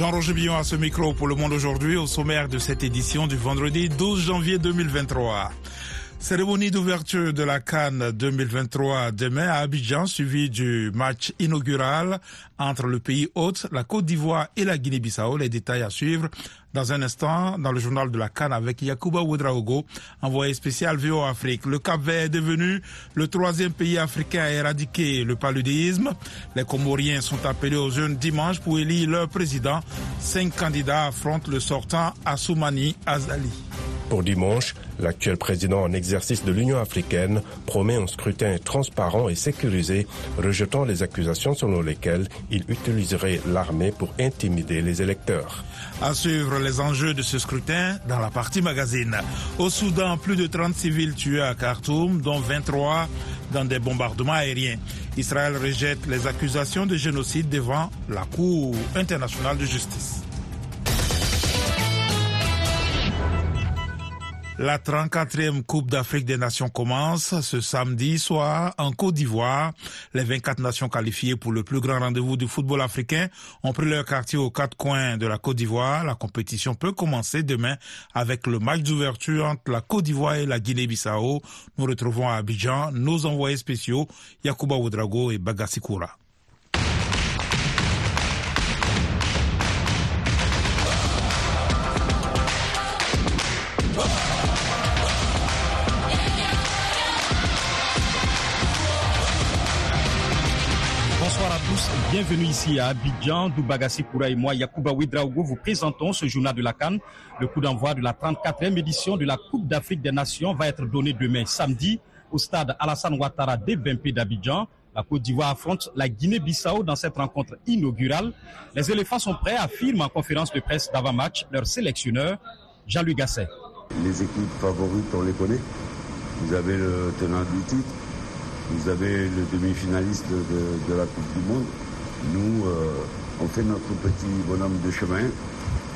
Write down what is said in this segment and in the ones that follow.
Jean-Roger Billon à ce micro pour Le Monde aujourd'hui au sommaire de cette édition du vendredi 12 janvier 2023. Cérémonie d'ouverture de la Cannes 2023 demain à Abidjan, suivi du match inaugural entre le pays hôte, la Côte d'Ivoire et la Guinée-Bissau. Les détails à suivre dans un instant dans le journal de la Cannes avec Yakuba Ouedraogo, envoyé spécial VO Afrique. Le Cap Vert est devenu le troisième pays africain à éradiquer le paludisme. Les Comoriens sont appelés aux jeunes dimanche pour élire leur président. Cinq candidats affrontent le sortant Assoumani Azali. Pour dimanche, l'actuel président en exercice de l'Union africaine promet un scrutin transparent et sécurisé, rejetant les accusations selon lesquelles il utiliserait l'armée pour intimider les électeurs. À suivre les enjeux de ce scrutin dans la partie magazine. Au Soudan, plus de 30 civils tués à Khartoum, dont 23 dans des bombardements aériens. Israël rejette les accusations de génocide devant la Cour internationale de justice. La 34e Coupe d'Afrique des Nations commence ce samedi soir en Côte d'Ivoire. Les 24 nations qualifiées pour le plus grand rendez-vous du football africain ont pris leur quartier aux quatre coins de la Côte d'Ivoire. La compétition peut commencer demain avec le match d'ouverture entre la Côte d'Ivoire et la Guinée-Bissau. Nous retrouvons à Abidjan nos envoyés spéciaux Yakuba Oudrago et Bagassikura. Bienvenue ici à Abidjan, Doubagassi Koura et moi, Ouedraogo, vous présentons ce journal de la Cannes. Le coup d'envoi de la 34e édition de la Coupe d'Afrique des Nations va être donné demain samedi au stade Alassane Ouattara des Bempé d'Abidjan. La Côte d'Ivoire affronte la Guinée-Bissau dans cette rencontre inaugurale. Les éléphants sont prêts, affirme en conférence de presse d'avant-match leur sélectionneur, Jean-Louis Gasset. Les équipes favorites, on les connaît. Vous avez le tenant du titre, vous avez le demi-finaliste de, de, la Coupe du Monde. Nous, euh, on fait notre petit bonhomme de chemin.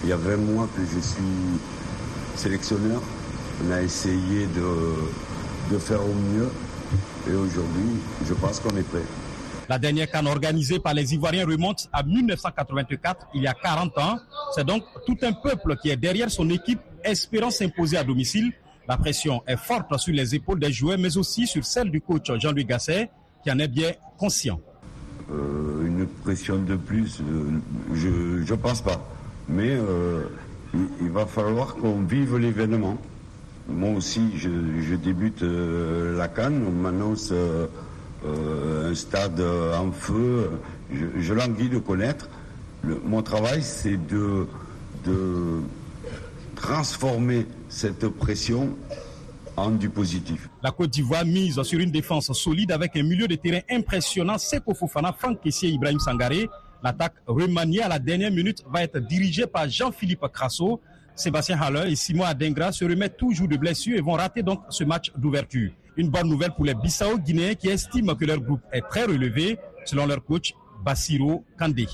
Il y a 20 mois que je suis sélectionneur. On a essayé de, de faire au mieux. Et aujourd'hui, je pense qu'on est prêt. La dernière canne organisée par les Ivoiriens remonte à 1984, il y a 40 ans. C'est donc tout un peuple qui est derrière son équipe espérant s'imposer à domicile. La pression est forte sur les épaules des joueurs, mais aussi sur celle du coach Jean-Louis Gasset, qui en est bien conscient. Euh, une pression de plus, euh, je ne pense pas. Mais euh, il, va falloir qu'on vive l'événement. Moi aussi, je, je débute euh, la canne, on m'annonce un stade en feu. Je, je languis de connaître. Le, mon travail, c'est de, de transformer cette pression en du positif. La Côte d'Ivoire mise sur une défense solide avec un milieu de terrain impressionnant. Seko Fofana, Franck Kessier, Ibrahim Sangaré. L'attaque remaniée à la dernière minute va être dirigée par Jean-Philippe Crasso. Sébastien Haller et Simon Adengra se remettent toujours de blessures et vont rater donc ce match d'ouverture. Une bonne nouvelle pour les Bissau Guinéens qui estiment que leur groupe est très relevé, selon leur coach Bassiro Kandé.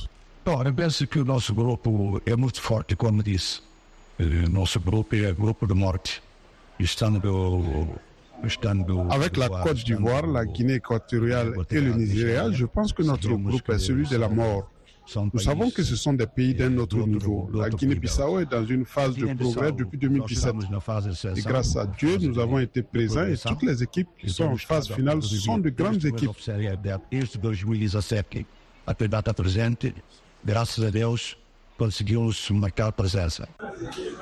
Je pense que notre groupe est muito forte, comme dit. Notre groupe est un groupe de morte. Avec la Côte d'Ivoire, la Guinée équatoriale et le Nigeria, je pense que notre groupe est celui de la mort. Nous savons que ce sont des pays d'un autre niveau. La Guinée-Bissau est dans une phase de progrès depuis 2017. Et grâce à Dieu, nous avons été présents et toutes les équipes qui sont en phase finale sont de grandes équipes.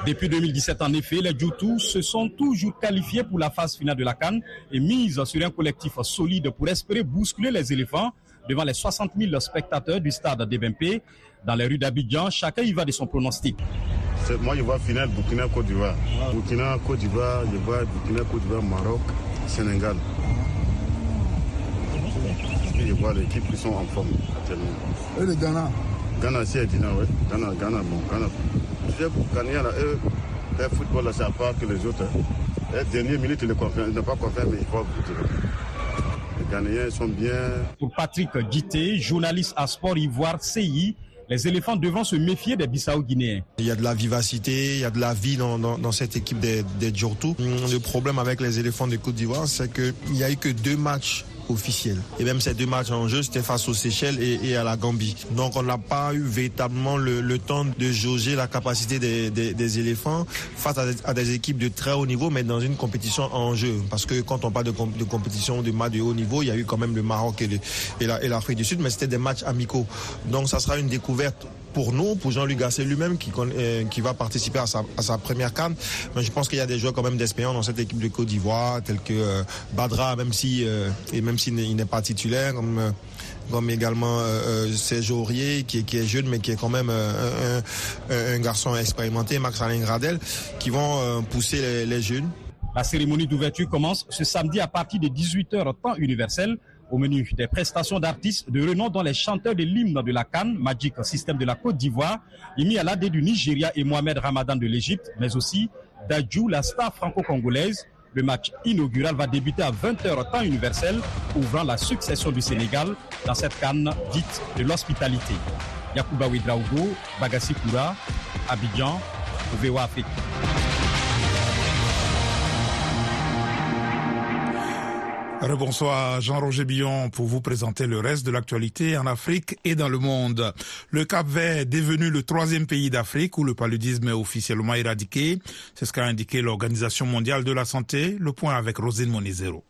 Depuis 2017, en effet, les Joutou se sont toujours qualifiés pour la phase finale de la Cannes et misent sur un collectif solide pour espérer bousculer les éléphants devant les 60 000 spectateurs du stade d'Ebempe. Dans les rues d'Abidjan, chacun y va de son pronostic. Moi, je vois finale Burkina-Côte d'Ivoire. Burkina-Côte d'Ivoire, je vois Burkina-Côte d'Ivoire, Maroc, Sénégal. Et je vois les équipes qui sont en forme actuellement. Et le Ghana? Ghana, c'est Dina, oui. Ghana, Ghana, bon, Ghana. Tu sais, pour gagner, là, eux, le football, là, c'est à part que les autres. Hein. Les dernières minutes, ils ne pas confiance, mais il faut goûter. Les Ghanéens sont bien. Pour Patrick Guité, journaliste à Sport Ivoire CI, les éléphants devront se méfier des Bissau-Guinéens. Il y a de la vivacité, il y a de la vie dans, dans, dans cette équipe des, des Djortou. Le problème avec les éléphants de Côte d'Ivoire, c'est qu'il n'y a eu que deux matchs officielle. Et même ces deux matchs en jeu, c'était face aux Seychelles et, à la Gambie. Donc on n'a pas eu véritablement le, temps de jauger la capacité des, éléphants face à des, équipes de très haut niveau, mais dans une compétition en jeu. Parce que quand on parle de, compétition de match de haut niveau, il y a eu quand même le Maroc et, et l'Afrique du Sud, mais c'était des matchs amicaux. Donc ça sera une découverte pour nous, pour Jean-Luc Gasset lui-même qui, euh, va participer à sa, première canne. Je pense qu'il y a des joueurs quand même d'expérience dans cette équipe de Côte d'Ivoire, tels que euh, Badra, même si euh, s'il n'est pas titulaire, comme comme également Serge Aurier, qui, est jeune, mais qui est quand même un, garçon expérimenté, Max Alain Gradel, qui vont pousser les, les jeunes. La cérémonie d'ouverture commence ce samedi à partir de 18h temps universel au menu des prestations d'artistes de renom dans les chanteurs de l'hymne de la Cannes, Magic System de la Côte d'Ivoire, Imi Alade du Nigeria et Mohamed Ramadan de l'Égypte, mais aussi Dajou, la star franco-congolaise. Le match inaugural va débuter à 20h temps universel, ouvrant la succession du Sénégal dans cette canne dite de l'hospitalité. Yakuba Ouedraogo, Bagassi Koura, Abidjan, VOA Afrique. Rebonsoir Jean-Roger Billon pour vous présenter le reste de l'actualité en Afrique et dans le monde. Le Cap Vert est devenu le troisième pays d'Afrique où le paludisme est officiellement éradiqué. C'est ce qu'a indiqué l'Organisation mondiale de la santé. Le point avec Rosine Monizero.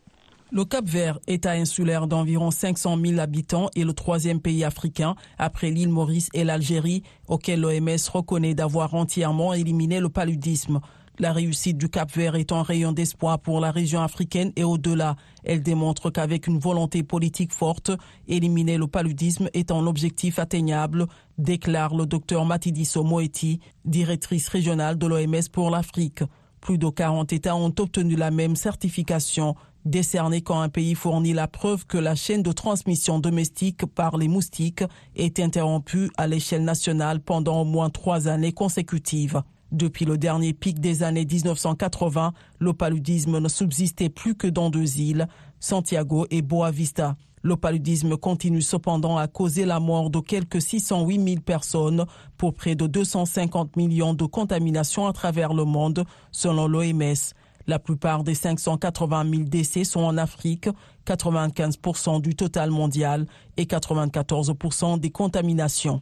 Le Cap Vert, État insulaire d'environ 500 000 habitants, est le troisième pays africain, après l'île Maurice et l'Algérie, auquel l'OMS reconnaît d'avoir entièrement éliminé le paludisme. La réussite du Cap Vert est un rayon d'espoir pour la région africaine et au-delà. Elle démontre qu'avec une volonté politique forte, éliminer le paludisme est un objectif atteignable, déclare le docteur Matidiso Moeti, directrice régionale de l'OMS pour l'Afrique. Plus de 40 États ont obtenu la même certification, décernée quand un pays fournit la preuve que la chaîne de transmission domestique par les moustiques est interrompue à l'échelle nationale pendant au moins trois années consécutives. Depuis le dernier pic des années 1980, le paludisme ne subsistait plus que dans deux îles, Santiago et Boa Vista. Le paludisme continue cependant à causer la mort de quelques 608 000 personnes pour près de 250 millions de contaminations à travers le monde, selon l'OMS. La plupart des 580 000 décès sont en Afrique, 95% du total mondial et 94% des contaminations.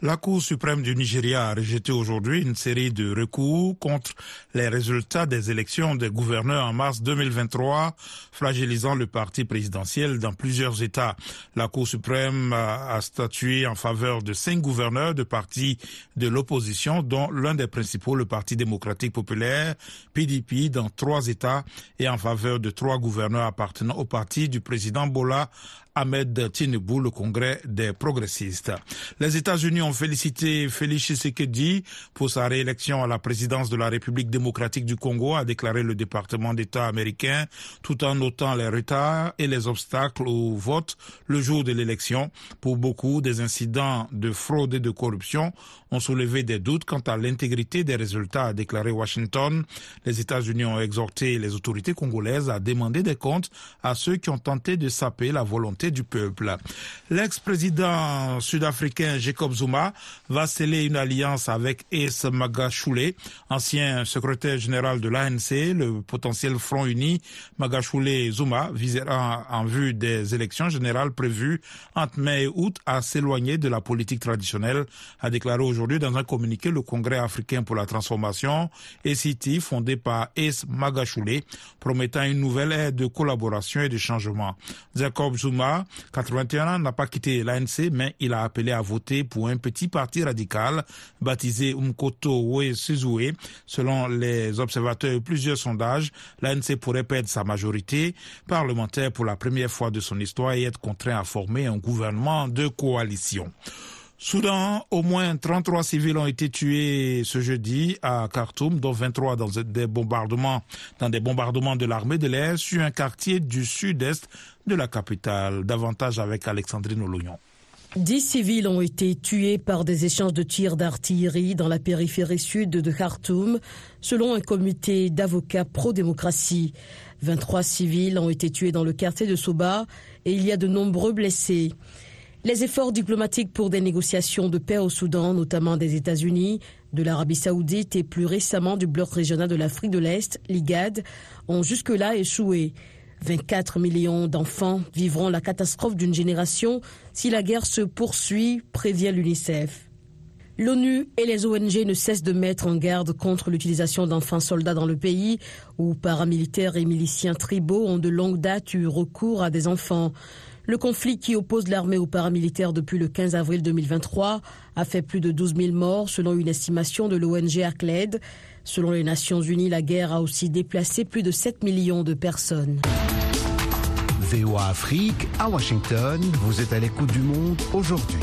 La Cour suprême du Nigeria a rejeté aujourd'hui une série de recours contre les résultats des élections des gouverneurs en mars 2023, fragilisant le parti présidentiel dans plusieurs États. La Cour suprême a statué en faveur de cinq gouverneurs de partis de l'opposition, dont l'un des principaux, le Parti démocratique populaire, PDP, dans trois États, et en faveur de trois gouverneurs appartenant au parti du président Bola Ahmed Tinubu, le Congrès des progressistes. Les États-Unis ont félicité Félix Tshisekedi pour sa réélection à la présidence de la République démocratique du Congo, a déclaré le département d'État américain, tout en notant les retards et les obstacles au vote le jour de l'élection. Pour beaucoup, des incidents de fraude et de corruption ont soulevé des doutes quant à l'intégrité des résultats, a déclaré Washington. Les États-Unis ont exhorté les autorités congolaises à demander des comptes à ceux qui ont tenté de saper la volonté du peuple. L'ex-président sud-africain Jacob Zuma va sceller une alliance avec Es Magashule, ancien secrétaire général de l'ANC, le potentiel Front Uni. Magashule Zuma visera en vue des élections générales prévues entre mai et août à s'éloigner de la politique traditionnelle, a déclaré aujourd'hui aujourd'hui dans un communiqué le Congrès africain pour la transformation, ECT, fondé par Es Magashule, promettant une nouvelle ère de collaboration et de changement. Jacob Zuma, 81 ans, n'a pas quitté l'ANC, mais il a appelé à voter pour un petit parti radical baptisé Umkoto We Sizue. Selon les observateurs et plusieurs sondages, l'ANC pourrait perdre sa majorité parlementaire pour la première fois de son histoire et être contraint à former un gouvernement de coalition. Soudan, au moins 33 civils ont été tués ce jeudi à Khartoum, dont 23 dans des bombardements, dans des bombardements de l'armée de l'air sur un quartier du sud-est de la capitale. Davantage avec Alexandrine Olognon. Dix civils ont été tués par des échanges de tirs d'artillerie dans la périphérie sud de Khartoum, selon un comité d'avocats pro-démocratie. 23 civils ont été tués dans le quartier de Soba et il y a de nombreux blessés. Les efforts diplomatiques pour des négociations de paix au Soudan, notamment des États-Unis, de l'Arabie saoudite et plus récemment du bloc régional de l'Afrique de l'Est, l'IGAD, ont jusque-là échoué. 24 millions d'enfants vivront la catastrophe d'une génération si la guerre se poursuit, prévient l'UNICEF. L'ONU et les ONG ne cessent de mettre en garde contre l'utilisation d'enfants soldats dans le pays où paramilitaires et miliciens tribaux ont de longue date eu recours à des enfants. Le conflit qui oppose l'armée aux paramilitaires depuis le 15 avril 2023 a fait plus de 12 000 morts selon une estimation de l'ONG ACLED. Selon les Nations Unies, la guerre a aussi déplacé plus de 7 millions de personnes. VOA Afrique, à Washington, vous êtes à l'écoute du monde aujourd'hui.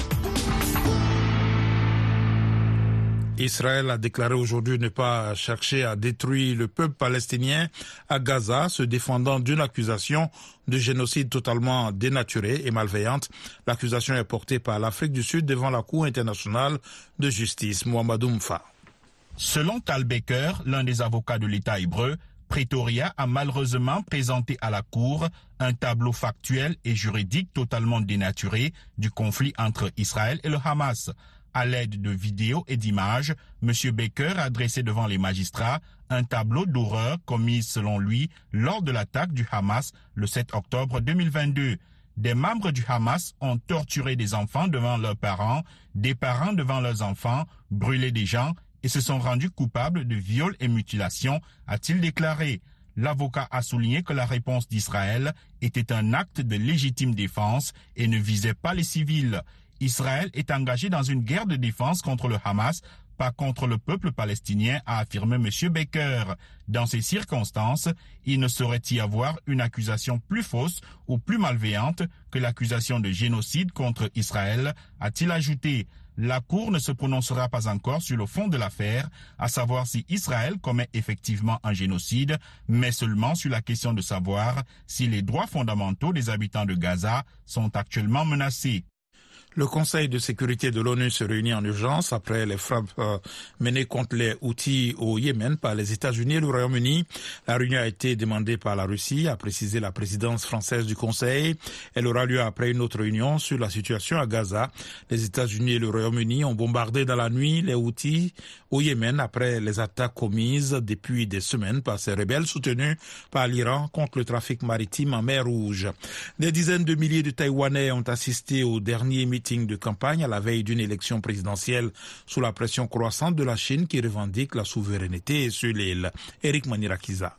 Israël a déclaré aujourd'hui ne pas chercher à détruire le peuple palestinien à Gaza, se défendant d'une accusation de génocide totalement dénaturée et malveillante. L'accusation est portée par l'Afrique du Sud devant la Cour internationale de justice, Mohamed Mfa. Selon Tal Baker, l'un des avocats de l'État hébreu, Pretoria a malheureusement présenté à la Cour un tableau factuel et juridique totalement dénaturé du conflit entre Israël et le Hamas. À l'aide de vidéos et d'images, M. Baker a dressé devant les magistrats un tableau d'horreur commis selon lui lors de l'attaque du Hamas le 7 octobre 2022. Des membres du Hamas ont torturé des enfants devant leurs parents, des parents devant leurs enfants, brûlé des gens et se sont rendus coupables de viols et mutilations, a-t-il déclaré. L'avocat a souligné que la réponse d'Israël était un acte de légitime défense et ne visait pas les civils. Israël est engagé dans une guerre de défense contre le Hamas, pas contre le peuple palestinien, a affirmé M. Baker. Dans ces circonstances, il ne saurait y avoir une accusation plus fausse ou plus malveillante que l'accusation de génocide contre Israël, a-t-il ajouté. La Cour ne se prononcera pas encore sur le fond de l'affaire, à savoir si Israël commet effectivement un génocide, mais seulement sur la question de savoir si les droits fondamentaux des habitants de Gaza sont actuellement menacés. Le Conseil de sécurité de l'ONU se réunit en urgence après les frappes euh, menées contre les outils au Yémen par les États-Unis et le Royaume-Uni. La réunion a été demandée par la Russie, a précisé la présidence française du Conseil. Elle aura lieu après une autre réunion sur la situation à Gaza. Les États-Unis et le Royaume-Uni ont bombardé dans la nuit les outils au Yémen après les attaques commises depuis des semaines par ces rebelles soutenus par l'Iran contre le trafic maritime en mer Rouge. Des dizaines de milliers de Taïwanais ont assisté au dernier de campagne à la veille d'une élection présidentielle sous la pression croissante de la Chine qui revendique la souveraineté sur l'île. Eric Manirakiza.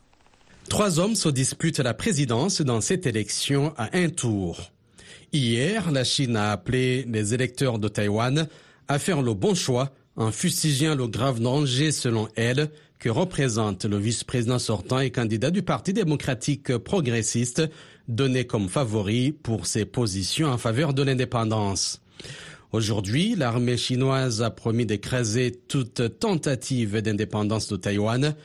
Trois hommes se disputent la présidence dans cette élection à un tour. Hier, la Chine a appelé les électeurs de Taïwan à faire le bon choix en fustigeant le grave danger, selon elle, que représente le vice-président sortant et candidat du Parti démocratique progressiste, donné comme favori pour ses positions en faveur de l'indépendance. Aujourd'hui, l'armée chinoise a promis d'écraser toute tentative d'indépendance de Taïwan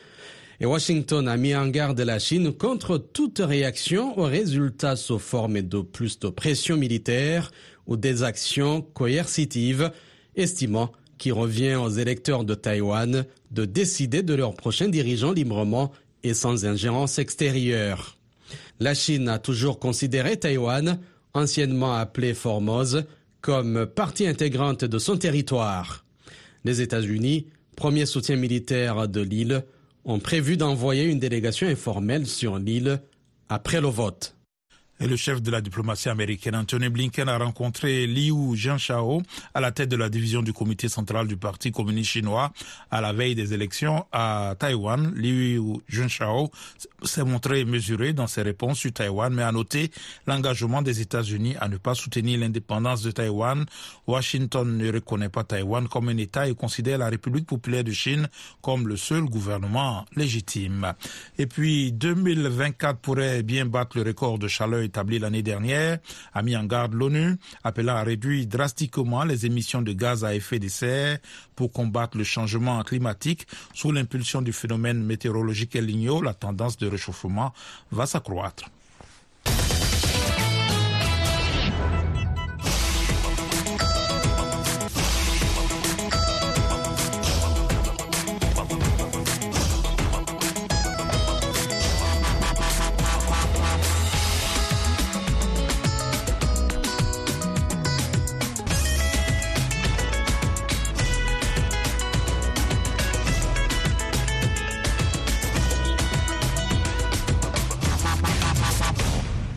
et Washington a mis en garde la Chine contre toute réaction aux résultats sous forme de plus de pression militaire ou des actions coercitives, estimant qui revient aux électeurs de Taïwan de décider de leurs prochains dirigeants librement et sans ingérence extérieure. La Chine a toujours considéré Taïwan, anciennement appelé Formose, comme partie intégrante de son territoire. Les États-Unis, premier soutien militaire de l'île, ont prévu d'envoyer une délégation informelle sur l'île après le vote. Le chef de la diplomatie américaine, Anthony Blinken, a rencontré Liu Jianshao à la tête de la division du comité central du Parti communiste chinois à la veille des élections à Taïwan. Liu Jianshao s'est montré mesuré dans ses réponses sur Taïwan, mais a noté l'engagement des États-Unis à ne pas soutenir l'indépendance de Taïwan. Washington ne reconnaît pas Taïwan comme un État et considère la République populaire de Chine comme le seul gouvernement légitime. Et puis, 2024 pourrait bien battre le record de chaleur établi l'année dernière, a mis en garde l'ONU, appelant à réduire drastiquement les émissions de gaz à effet de serre pour combattre le changement climatique. Sous l'impulsion du phénomène météorologique El Niño, la tendance de réchauffement va s'accroître.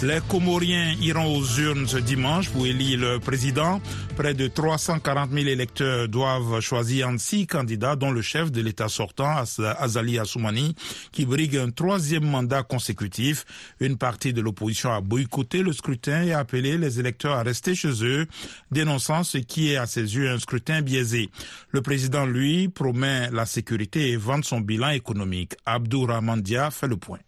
Les Comoriens iront aux urnes ce dimanche pour élire le président. Près de 340 000 électeurs doivent choisir entre six candidats, dont le chef de l'État sortant, Azali Assoumani, qui brigue un troisième mandat consécutif. Une partie de l'opposition a boycotté le scrutin et a appelé les électeurs à rester chez eux, dénonçant ce qui est à ses yeux un scrutin biaisé. Le président, lui, promet la sécurité et vante son bilan économique. Abdourahmandia fait le point.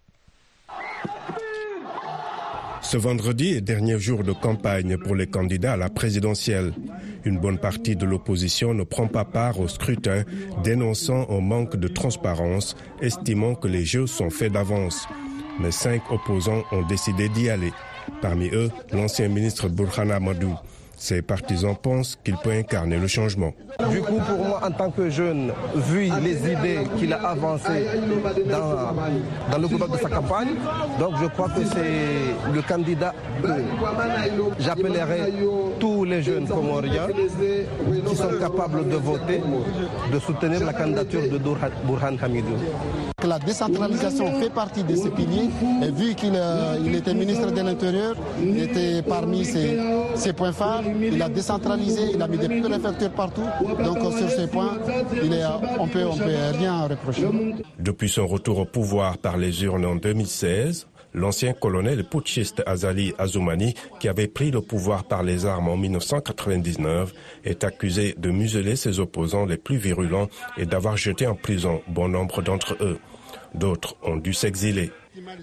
Ce vendredi est dernier jour de campagne pour les candidats à la présidentielle. Une bonne partie de l'opposition ne prend pas part au scrutin, dénonçant un manque de transparence, estimant que les jeux sont faits d'avance. Mais cinq opposants ont décidé d'y aller. Parmi eux, l'ancien ministre Burhana Madou. Ses partisans pensent qu'il peut incarner le changement. Du coup, pour moi, en tant que jeune, vu les idées qu'il a avancées dans, le gouvernement de sa campagne, donc je crois que c'est le candidat que j'appellerai tous les jeunes comoriens qui sont capables de voter, de soutenir la candidature de Burhan Hamidou. La décentralisation fait partie de ces piliers et vu qu'il il était ministre de l'Intérieur, il était parmi ses, points phares il a décentralisé, il a mis des préfectures partout. Donc sur ces points, est, on on peut rien reprocher. Depuis son retour au pouvoir par les urnes en 2016, l'ancien colonel putschiste Azali Azoumani, qui avait pris le pouvoir par les armes en 1999, est accusé de museler ses opposants les plus virulents et d'avoir jeté en prison bon nombre d'entre eux. D'autres ont dû s'exiler.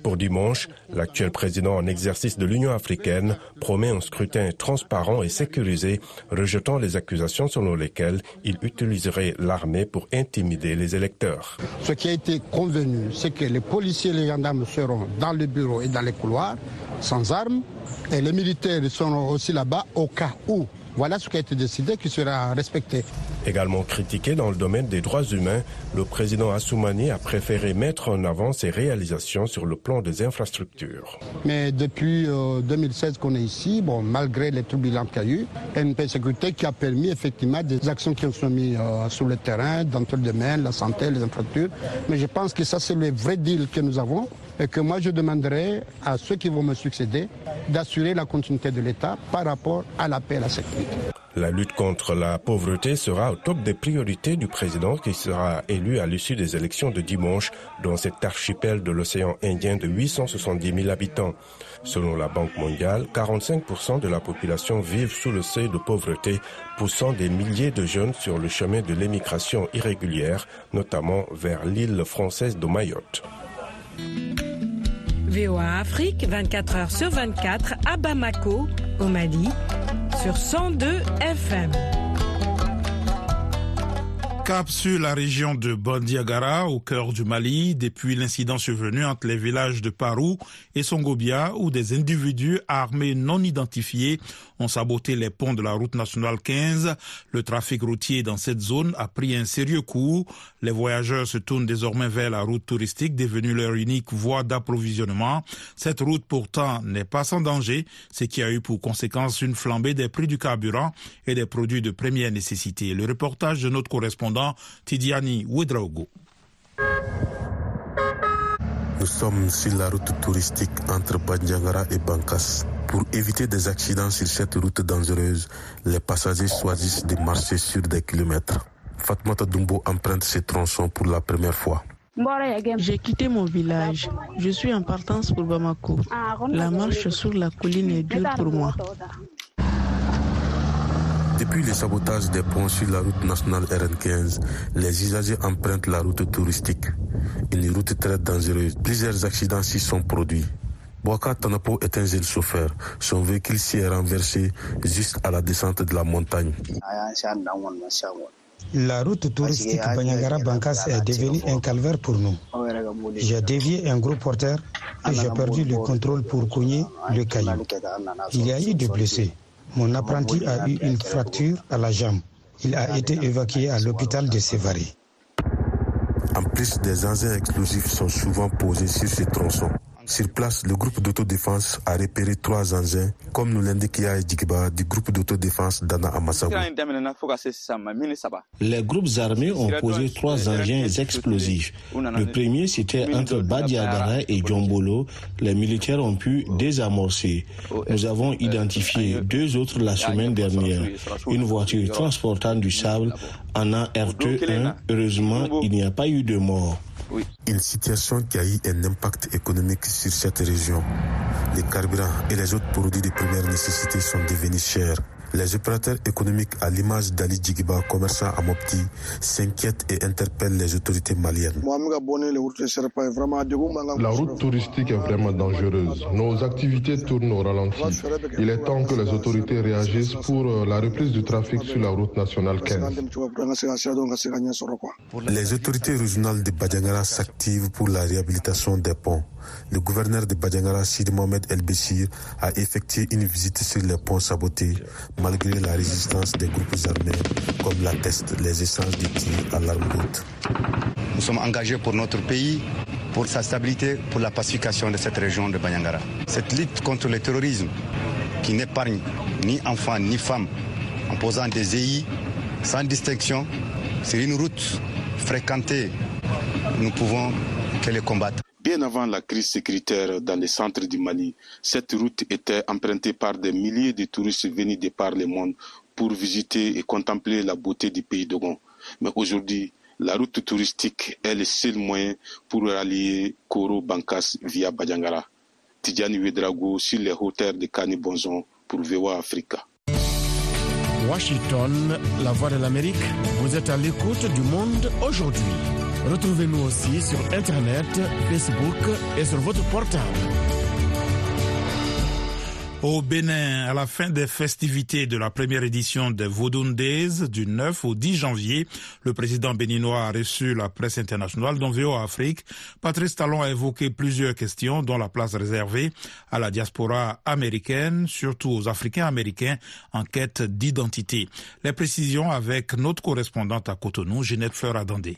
Pour dimanche, l'actuel président en exercice de l'Union africaine promet un scrutin transparent et sécurisé, rejetant les accusations selon lesquelles il utiliserait l'armée pour intimider les électeurs. Ce qui a été convenu, c'est que les policiers et les gendarmes seront dans le bureau et dans les couloirs, sans armes, et les militaires seront aussi là-bas au cas où voilà ce qui a été décidé qui sera respecté. Également critiqué dans le domaine des droits humains, le président Assoumani a préféré mettre en avant ses réalisations sur le plan des infrastructures. Mais depuis 2016 qu'on est ici, bon, malgré les turbulences qu'il y a eu, paix sécurité qui a permis effectivement des actions qui ont sont mises sur le terrain, dans tout le domaine, la santé, les infrastructures. Mais je pense que ça, c'est le vrai deal que nous avons et que moi, je demanderai à ceux qui vont me succéder d'assurer la continuité de l'État par rapport à la paix et la sécurité. La lutte contre la pauvreté sera au top des priorités du président qui sera élu à l'issue des élections de dimanche dans cet archipel de l'océan Indien de 870 000 habitants. Selon la Banque mondiale, 45% de la population vivent sous le seuil de pauvreté, poussant des milliers de jeunes sur le chemin de l'émigration irrégulière, notamment vers l'île française de Mayotte. VOA Afrique, 24 heures sur 24, à Bamako, au Mali, sur 102 FM. Cap sur la région de Bandiagara, au cœur du Mali, depuis l'incident survenu entre les villages de Parou et Songobia, où des individus armés non identifiés ont saboté les ponts de la route nationale 15. Le trafic routier dans cette zone a pris un sérieux coup. Les voyageurs se tournent désormais vers la route touristique, devenue leur unique voie d'approvisionnement. Cette route pourtant n'est pas sans danger, ce qui a eu pour conséquence une flambée des prix du carburant et des produits de première nécessité. Le reportage de notre correspondant Tidiani Ouedraogo. Nous sommes sur la route touristique entre Bandiagara et Bankas. Pour éviter des accidents sur cette route dangereuse, les passagers choisissent de marcher sur des kilomètres. Fatmata Dumbo emprunte ces tronçons pour la première fois. J'ai quitté mon village. Je suis en partance pour Bamako. La marche sur la colline est dure pour moi. Depuis le sabotage des ponts sur la route nationale RN15, les usagers empruntent la route touristique. Une route très dangereuse. Plusieurs accidents s'y sont produits. Boaka Tanapo est un jeune chauffeur. Son véhicule s'y est renversé juste à la descente de la montagne. La route touristique Banyagara-Bankas est devenue un calvaire pour nous. J'ai dévié un gros porteur et j'ai perdu le contrôle pour cogner le caillou. Il y a eu des blessés. Mon apprenti a eu une fracture à la jambe. Il a été évacué à l'hôpital de Sévaré. En plus, des engins explosifs sont souvent posés sur ces tronçons. Sur place, le groupe d'autodéfense a repéré trois engins, comme nous l'indique Yaya du groupe d'autodéfense d'Anna Amassabou. Les groupes armés ont posé trois engins explosifs. Le premier, c'était entre Badiagara et Djombolo. Les militaires ont pu désamorcer. Nous avons identifié deux autres la semaine dernière. Une voiture transportant du sable en a RT1. Heureusement, il n'y a pas eu de mort. Une situation qui a eu un impact économique sur cette région. Les carburants et les autres produits de première nécessité sont devenus chers. Les opérateurs économiques, à l'image d'Ali Djigiba, commerçant à Mopti, s'inquiètent et interpellent les autorités maliennes. La route touristique est vraiment dangereuse. Nos activités tournent au ralenti. Il est temps que les autorités réagissent pour euh, la reprise du trafic sur la route nationale 15. Les autorités régionales de Badjangara s'activent pour la réhabilitation des ponts. Le gouverneur de Badjangara, Sid Mohamed El Béchir, a effectué une visite sur les ponts sabotés, malgré la résistance des groupes armés, comme l'attestent les essences de tir à l'arme route. Nous sommes engagés pour notre pays, pour sa stabilité, pour la pacification de cette région de Banyangara. Cette lutte contre le terrorisme, qui n'épargne ni enfants ni femmes, en posant des EI sans distinction, c'est une route fréquentée. Nous pouvons que les combattre. Bien avant la crise sécuritaire dans les centres du Mali, cette route était empruntée par des milliers de touristes venus de par le monde pour visiter et contempler la beauté du pays d'Ogon. Mais aujourd'hui, la route touristique est le seul moyen pour rallier Koro Bankas via Badjangara. Tidjani Wedrago sur les hauteurs de Kani Bonzon pour VOA Africa. Washington, la voix de l'Amérique, vous êtes à l'écoute du monde aujourd'hui. Retrouvez-nous aussi sur Internet, Facebook et sur votre portable. Au Bénin, à la fin des festivités de la première édition des Vodun Days du 9 au 10 janvier, le président béninois a reçu la presse internationale dont VOA Afrique. Patrice Talon a évoqué plusieurs questions dont la place réservée à la diaspora américaine, surtout aux Africains américains en quête d'identité. Les précisions avec notre correspondante à Cotonou, Ginette Fleur Adandé.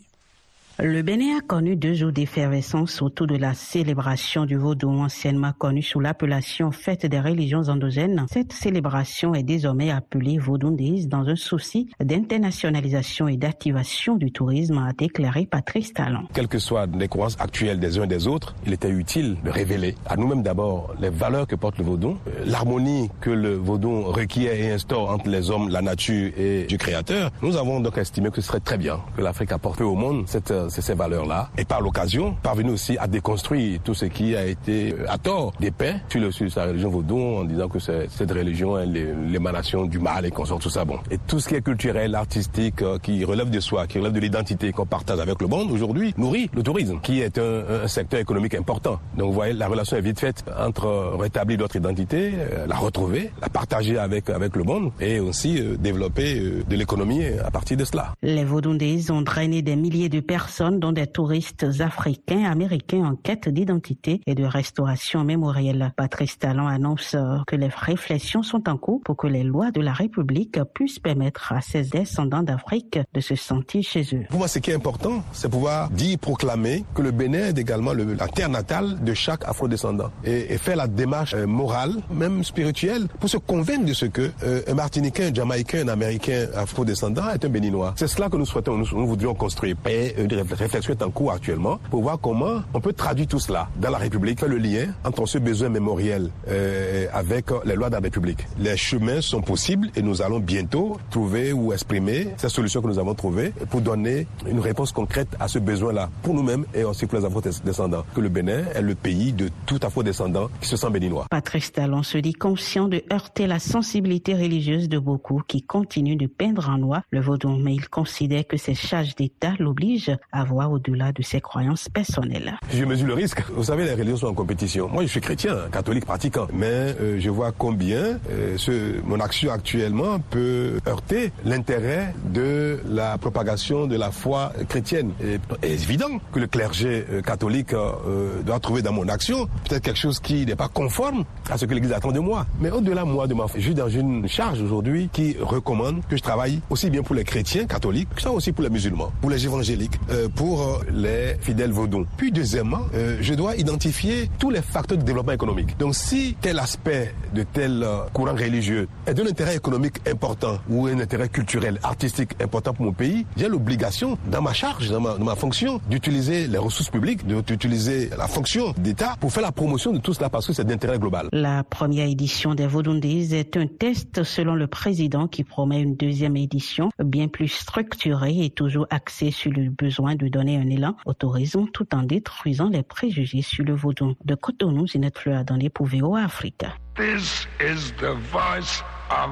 Le Bénin a connu deux jours d'effervescence autour de la célébration du vaudou, anciennement connu sous l'appellation Fête des religions endogènes. Cette célébration est désormais appelée Vaudundis dans un souci d'internationalisation et d'activation du tourisme, a déclaré Patrice Talon. Quelles que soient les croyances actuelles des uns et des autres, il était utile de révéler à nous-mêmes d'abord les valeurs que porte le vaudou, l'harmonie que le vaudou requiert et instaure entre les hommes, la nature et du créateur. Nous avons donc estimé que ce serait très bien que l'Afrique apporte au monde cette c'est ces valeurs-là. Et par l'occasion, parvenu aussi à déconstruire tout ce qui a été à tort dépeint sur, le, sur sa religion vaudou en disant que cette religion est l'émanation du mal et qu'on sort tout ça. Bon. Et tout ce qui est culturel, artistique, qui relève de soi, qui relève de l'identité qu'on partage avec le monde aujourd'hui, nourrit le tourisme, qui est un, un, secteur économique important. Donc vous voyez, la relation est vite faite entre rétablir notre identité, la retrouver, la partager avec, avec le monde et aussi euh, développer euh, de l'économie à partir de cela. Les Vaudundais ont drainé des milliers de personnes dont des touristes africains, américains en quête d'identité et de restauration mémorielle. Patrice Talon annonce que les réflexions sont en cours pour que les lois de la République puissent permettre à ces descendants d'Afrique de se sentir chez eux. Pour moi, ce qui est important, c'est pouvoir dire, proclamer que le Bénin est également le, la terre natale de chaque afro-descendant et, faire la démarche euh, morale, même spirituelle, pour se convaincre de ce que euh, un Martiniquais, un Jamaïcain, un Américain afro-descendant est un Béninois. C'est cela que nous souhaitons, nous, nous voudrions construire. Euh, réflexion est en cours actuellement pour voir comment on peut traduire tout cela dans la République, le lien entre ce besoin mémoriel euh, avec les lois de la République. Les chemins sont possibles et nous allons bientôt trouver ou exprimer ces solutions que nous avons trouvées pour donner une réponse concrète à ce besoin-là pour nous-mêmes et aussi pour les afro-descendants. Que le Bénin est le pays de tout afro-descendant qui se sent béninois. Patrice Talon se dit conscient de heurter la sensibilité religieuse de beaucoup qui continuent de peindre en noir le vaudou, mais il considère que ces charges d'État l'obligent à voir au-delà de ses croyances personnelles. Je mesure le risque. Vous savez, les religions sont en compétition. Moi, je suis chrétien, catholique pratiquant, mais euh, je vois combien euh, ce, mon action actuellement peut heurter l'intérêt de la propagation de la foi chrétienne. Et, est évident que le clergé euh, catholique euh, doit trouver dans mon action peut-être quelque chose qui n'est pas conforme à ce que l'Église attend de moi. Mais au-delà moi de ma je suis dans une charge aujourd'hui qui recommande que je travaille aussi bien pour les chrétiens catholiques que ça aussi pour les musulmans, pour les évangéliques, pour les fidèles vaudons. Puis deuxièmement, je dois identifier tous les facteurs de développement économique. Donc si tel aspect de tel courant religieux est d'un intérêt économique important ou un intérêt culturel, artistique important pour mon pays, j'ai l'obligation, dans ma charge, dans ma, fonction, d'utiliser les ressources publiques, d'utiliser la fonction d'État pour faire la promotion de tout cela parce que c'est d'intérêt global. La première édition des Vaudundis est un test selon le président qui promet une deuxième édition bien plus structurée et toujours axée sur le besoin de donner un élan au tourisme tout en détruisant les préjugés sur le vaudou. De Cotonou, Zinette Fleur dans les Pouvéo Africa. This is the voice of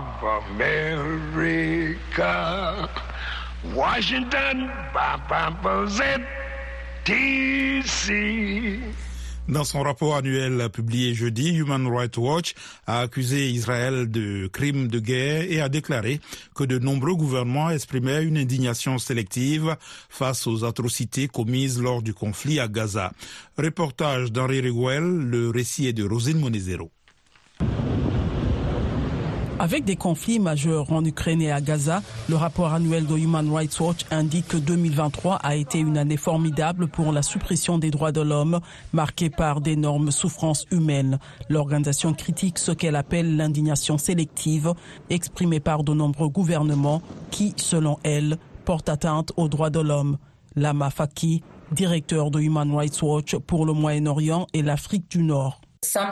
America. Washington, DC. Dans son rapport annuel publié jeudi, Human Rights Watch a accusé Israël de crimes de guerre et a déclaré que de nombreux gouvernements exprimaient une indignation sélective face aux atrocités commises lors du conflit à Gaza. Reportage d'Henri Riguel, le récit est de Rosine Monizero. Avec des conflits majeurs en Ukraine et à Gaza, le rapport annuel de Human Rights Watch indique que 2023 a été une année formidable pour la suppression des droits de l'homme, marquée par d'énormes souffrances humaines. L'organisation critique ce qu'elle appelle l'indignation sélective, exprimée par de nombreux gouvernements qui, selon elle, portent atteinte aux droits de l'homme. Lama Faki, directeur de Human Rights Watch pour le Moyen-Orient et l'Afrique du Nord. Uh,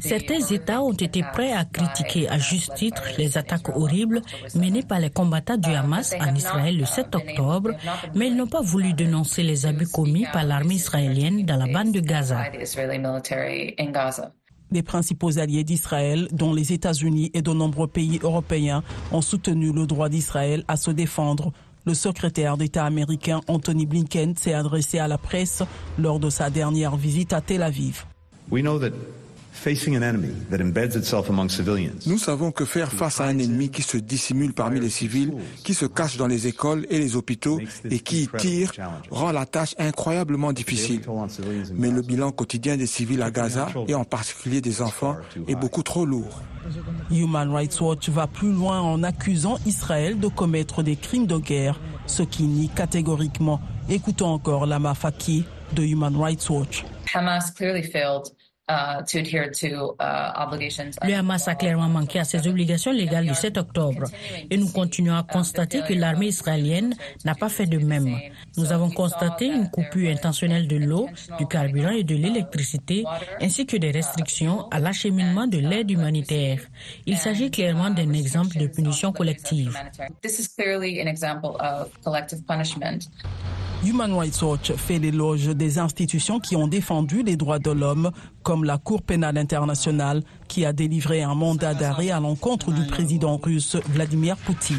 Certains États ont été prêts à critiquer à juste titre les attaques horribles menées par les combattants du Hamas en Israël le 7 octobre, mais ils n'ont pas voulu dénoncer les abus commis par l'armée israélienne dans la bande de Gaza. Les principaux alliés d'Israël, dont les États-Unis et de nombreux pays européens, ont soutenu le droit d'Israël à se défendre. Le secrétaire d'État américain Anthony Blinken s'est adressé à la presse lors de sa dernière visite à Tel Aviv. Nous savons que faire face à un ennemi qui se dissimule parmi les civils, qui se cache dans les écoles et les hôpitaux et qui tire rend la tâche incroyablement difficile. Mais le bilan quotidien des civils à Gaza, et en particulier des enfants, est beaucoup trop lourd. Human Rights Watch va plus loin en accusant Israël de commettre des crimes de guerre, ce qui nie catégoriquement. Écoutons encore Lama Faki de Human Rights Watch. Hamas Uh, uh, le Hamas a clairement manqué à ses obligations légales du 7 octobre et nous continuons à constater que l'armée israélienne n'a pas fait de même. Nous avons constaté une coupure intentionnelle de l'eau, du carburant et de l'électricité, ainsi que des restrictions à l'acheminement de l'aide humanitaire. Il s'agit clairement d'un exemple de punition collective. Human Rights Watch fait l'éloge des institutions qui ont défendu les droits de l'homme, comme la Cour pénale internationale, qui a délivré un mandat d'arrêt à l'encontre du président russe Vladimir Poutine.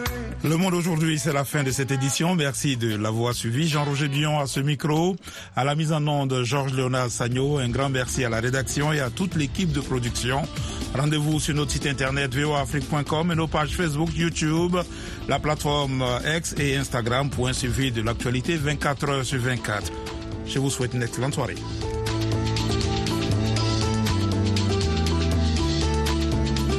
Le monde aujourd'hui, c'est la fin de cette édition. Merci de l'avoir suivi. Jean-Roger Bion à ce micro, à la mise en onde Georges Léonard Sagno. Un grand merci à la rédaction et à toute l'équipe de production. Rendez-vous sur notre site internet voafrique.com et nos pages Facebook, YouTube, la plateforme X et Instagram pour un suivi de l'actualité 24 heures sur 24. Je vous souhaite une excellente soirée.